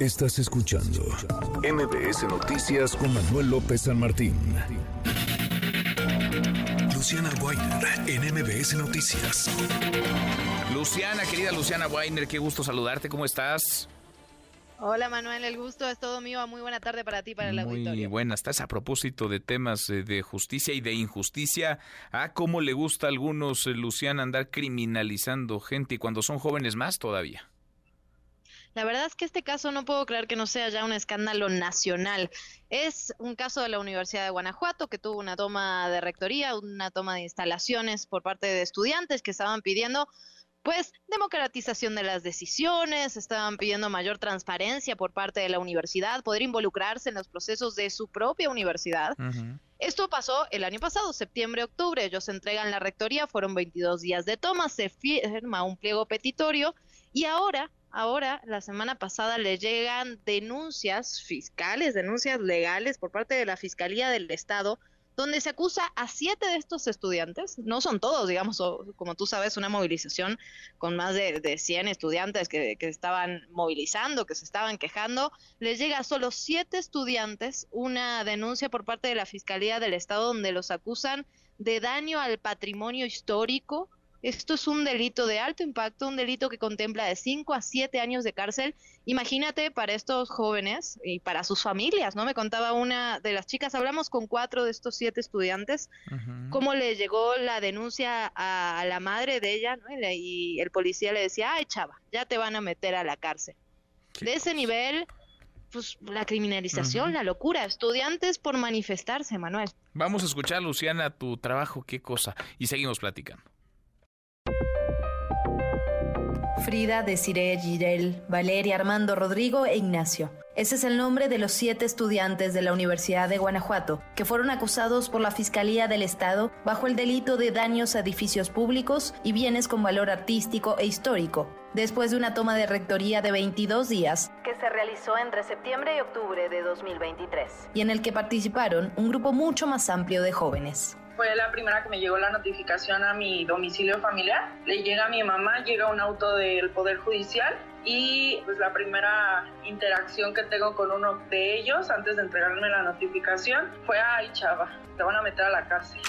Estás escuchando MBS Noticias con Manuel López San Martín. Luciana Weiner en MBS Noticias. Luciana, querida Luciana Weiner, qué gusto saludarte, ¿cómo estás? Hola Manuel, el gusto es todo mío. Muy buena tarde para ti, para el auditorio. Muy buena, estás a propósito de temas eh, de justicia y de injusticia. Ah, cómo le gusta a algunos, eh, Luciana, andar criminalizando gente y cuando son jóvenes más todavía. La verdad es que este caso no puedo creer que no sea ya un escándalo nacional. Es un caso de la Universidad de Guanajuato que tuvo una toma de rectoría, una toma de instalaciones por parte de estudiantes que estaban pidiendo pues democratización de las decisiones, estaban pidiendo mayor transparencia por parte de la universidad, poder involucrarse en los procesos de su propia universidad. Esto pasó el año pasado, septiembre, octubre, ellos entregan la rectoría, fueron 22 días de toma, se firma un pliego petitorio y ahora Ahora, la semana pasada le llegan denuncias fiscales, denuncias legales por parte de la Fiscalía del Estado, donde se acusa a siete de estos estudiantes, no son todos, digamos, como tú sabes, una movilización con más de, de 100 estudiantes que, que, estaban movilizando, que se estaban quejando, les llega a solo siete estudiantes una denuncia por parte de la Fiscalía del Estado donde los acusan de daño al patrimonio histórico, esto es un delito de alto impacto, un delito que contempla de 5 a 7 años de cárcel. Imagínate para estos jóvenes y para sus familias, ¿no? Me contaba una de las chicas, hablamos con cuatro de estos siete estudiantes, cómo le llegó la denuncia a, la madre de ella, ¿no? Y, el policía le decía, ay, chava, ya te van a meter a la cárcel. De ese nivel, pues la criminalización, la locura, estudiantes por manifestarse, Manuel. Vamos a escuchar, Luciana, tu trabajo, qué cosa, y seguimos platicando. Frida, Desiree, Girel, Valeria, Armando, Rodrigo e Ignacio. Ese es el nombre de los siete estudiantes de la Universidad de Guanajuato que fueron acusados por la Fiscalía del Estado bajo el delito de daños a edificios públicos y bienes con valor artístico e histórico, después de una toma de rectoría de 22 días que se realizó entre septiembre y octubre de 2023 y en el que participaron un grupo mucho más amplio de jóvenes fue la primera que me llegó la notificación a mi domicilio familiar. Le llega a mi mamá, llega un auto del Poder Judicial y pues la primera interacción que tengo con uno de ellos antes de entregarme la notificación fue, ay chava, te van a meter a la cárcel.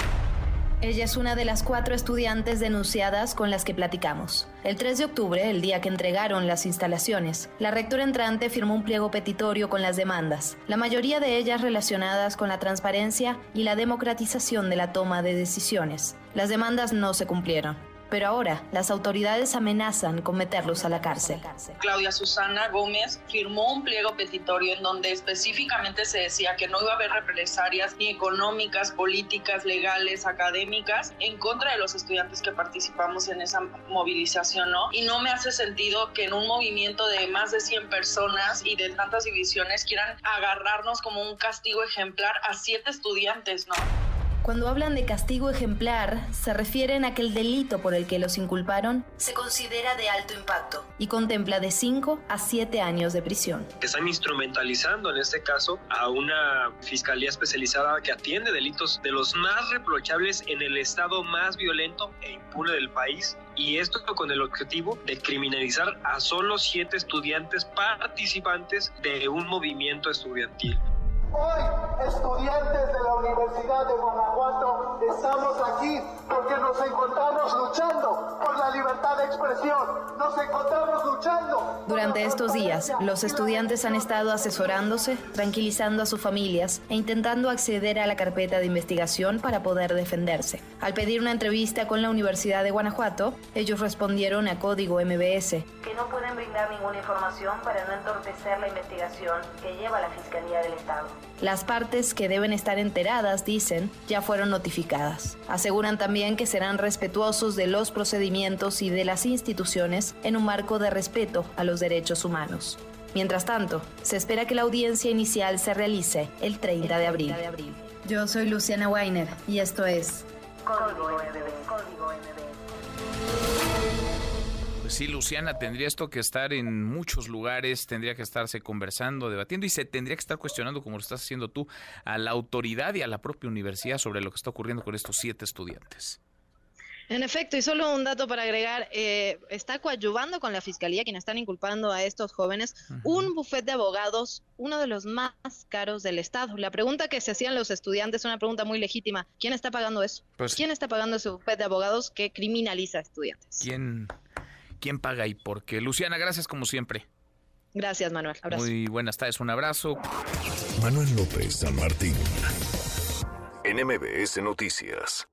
Ella es una de las cuatro estudiantes denunciadas con las que platicamos. El 3 de octubre, el día que entregaron las instalaciones, la rectora entrante firmó un pliego petitorio con las demandas, la mayoría de ellas relacionadas con la transparencia y la democratización de la toma de decisiones. Las demandas no se cumplieron pero ahora las autoridades amenazan con meterlos a la cárcel. Claudia Susana Gómez firmó un pliego petitorio en donde específicamente se decía que no iba a haber represalias ni económicas, políticas, legales, académicas en contra de los estudiantes que participamos en esa movilización, ¿no? Y no me hace sentido que en un movimiento de más de 100 personas y de tantas divisiones quieran agarrarnos como un castigo ejemplar a siete estudiantes, ¿no? Cuando hablan de castigo ejemplar, se refieren a que el delito por el que los inculparon se considera de alto impacto y contempla de 5 a 7 años de prisión. Están instrumentalizando en este caso a una fiscalía especializada que atiende delitos de los más reprochables en el estado más violento e impune del país y esto con el objetivo de criminalizar a solo siete estudiantes participantes de un movimiento estudiantil. Hoy, estudiantes de la Universidad de Guanajuato, estamos aquí porque nos encontramos luchando de expresión. Nos encontramos luchando. Durante estos días, los estudiantes han estado asesorándose, tranquilizando a sus familias e intentando acceder a la carpeta de investigación para poder defenderse. Al pedir una entrevista con la Universidad de Guanajuato, ellos respondieron a código MBS que no pueden brindar ninguna información para no entorpecer la investigación que lleva la Fiscalía del Estado. Las partes que deben estar enteradas, dicen, ya fueron notificadas. Aseguran también que serán respetuosos de los procedimientos y de las instituciones en un marco de respeto a los derechos humanos. Mientras tanto, se espera que la audiencia inicial se realice el 30 de abril. Yo soy Luciana Weiner y esto es Código Código sí, Luciana, tendría esto que estar en muchos lugares, tendría que estarse conversando, debatiendo y se tendría que estar cuestionando, como lo estás haciendo tú, a la autoridad y a la propia universidad sobre lo que está ocurriendo con estos siete estudiantes. En efecto, y solo un dato para agregar, eh, está coadyuvando con la fiscalía, quienes están inculpando a estos jóvenes, un bufete de abogados, uno de los más caros del Estado. La pregunta que se hacían los estudiantes es una pregunta muy legítima. ¿Quién está pagando eso? Pues ¿Quién está pagando ese bufete de abogados que criminaliza a estudiantes? ¿Quién, quién paga y por qué? Luciana, gracias como siempre. Gracias, Manuel. Abrazo. Muy buenas tardes, un abrazo. Manuel López San Martín, NMBS Noticias.